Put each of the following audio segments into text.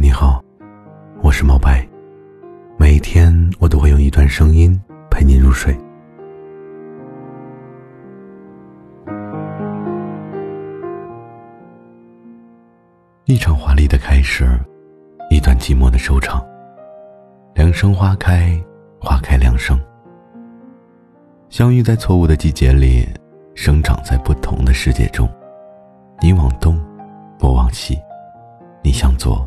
你好，我是毛白。每天我都会用一段声音陪你入睡。一场华丽的开始，一段寂寞的收场。两生花开，花开两生。相遇在错误的季节里，生长在不同的世界中。你往东，我往西，你向左，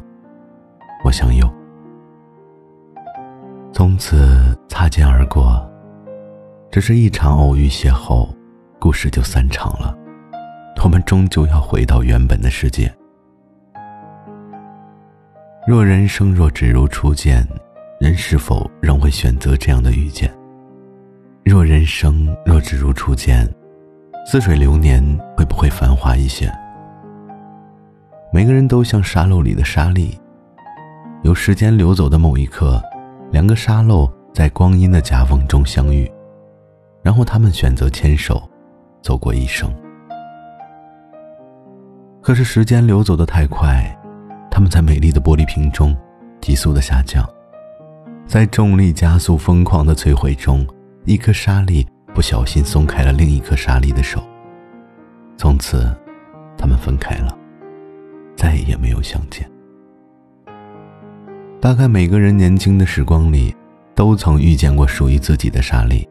我想有。从此擦肩而过，只是一场偶遇邂逅，故事就散场了。我们终究要回到原本的世界。若人生若只如初见，人是否仍会选择这样的遇见？若人生若只如初见，似水流年会不会繁华一些？每个人都像沙漏里的沙粒，有时间流走的某一刻，两个沙漏在光阴的夹缝中相遇，然后他们选择牵手，走过一生。可是时间流走的太快。他们在美丽的玻璃瓶中急速的下降，在重力加速、疯狂的摧毁中，一颗沙粒不小心松开了另一颗沙粒的手。从此，他们分开了，再也没有相见。大概每个人年轻的时光里，都曾遇见过属于自己的沙粒。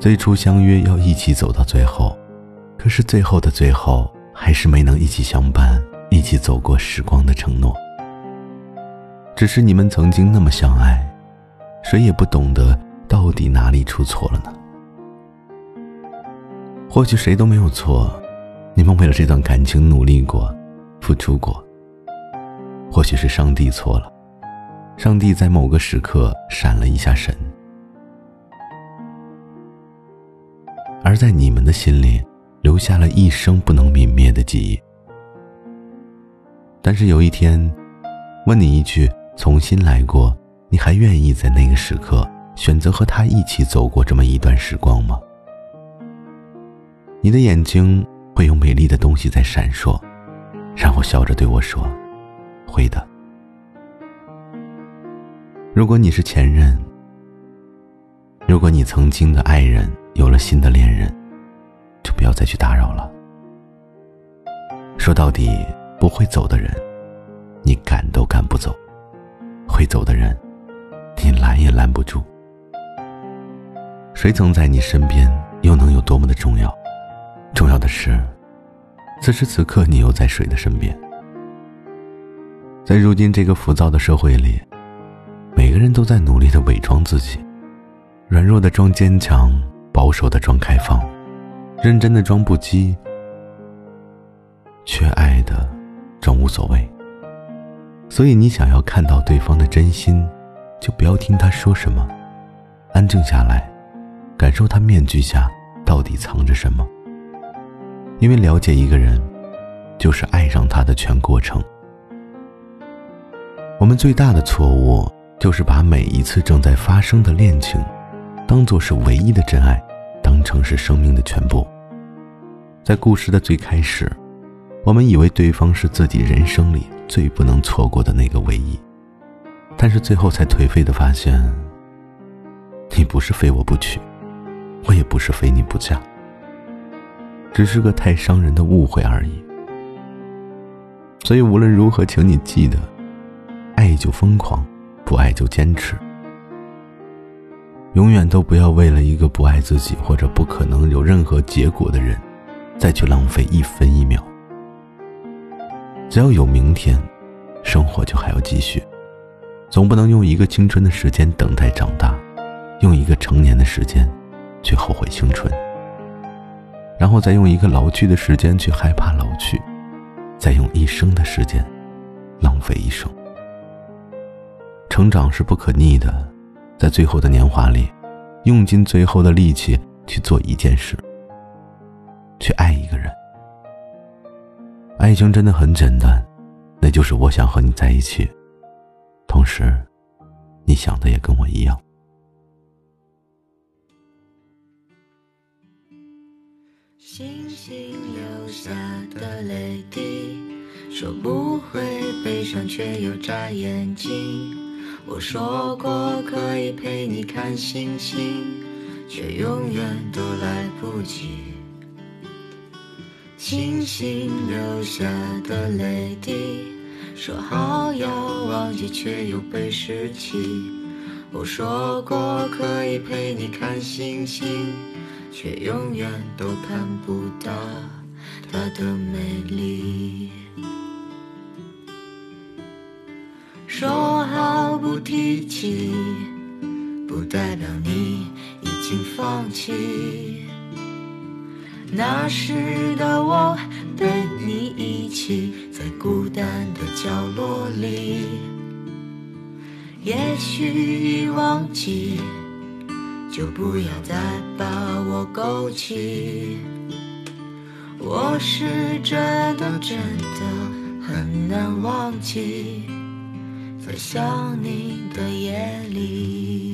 最初相约要一起走到最后，可是最后的最后，还是没能一起相伴。一起走过时光的承诺，只是你们曾经那么相爱，谁也不懂得到底哪里出错了呢？或许谁都没有错，你们为了这段感情努力过，付出过。或许是上帝错了，上帝在某个时刻闪了一下神，而在你们的心里，留下了一生不能泯灭的记忆。但是有一天，问你一句：“重新来过，你还愿意在那个时刻选择和他一起走过这么一段时光吗？”你的眼睛会有美丽的东西在闪烁，然后笑着对我说：“会的。”如果你是前任，如果你曾经的爱人有了新的恋人，就不要再去打扰了。说到底。不会走的人，你赶都赶不走；会走的人，你拦也拦不住。谁曾在你身边，又能有多么的重要？重要的是，此时此刻你又在谁的身边？在如今这个浮躁的社会里，个人都在努力的伪装自己，软弱的装坚强，保守的装开放，认真的装不羁，缺爱的。装无所谓，所以你想要看到对方的真心，就不要听他说什么，安静下来，感受他面具下到底藏着什么。因为了解一个人，就是爱上他的全过程。我们最大的错误，就是把每一次正在发生的恋情，当做是唯一的真爱，当成是生命的全部。在故事的最开始。我们以为对方是自己人生里最不能错过的那个唯一，但是最后才颓废的发现，你不是非我不娶，我也不是非你不嫁，只是个太伤人的误会而已。所以无论如何，请你记得，爱就疯狂，不爱就坚持，永远都不要为了一个不爱自己或者不可能有任何结果的人，再去浪费一分一秒。只要有明天，生活就还要继续。总不能用一个青春的时间等待长大，用一个成年的时间去后悔青春，然后再用一个老去的时间去害怕老去，再用一生的时间浪费一生。成长是不可逆的，在最后的年华里，用尽最后的力气去做一件事，去爱一个人。爱情真的很简单，那就是我想和你在一起，同时，你想的也跟我一样。星星留下的泪滴。说不会悲伤，却又眨眼睛。我说过可以陪你看星星，却永远都来不及。星星留下的泪滴，说好要忘记，却又被拾起。我说过可以陪你看星星，却永远都看不到它的美丽。提起，不代表你已经放弃。那时的我跟你一起在孤单的角落里，也许已忘记，就不要再把我勾起。我是真的真的很难忘记。在想你的夜里。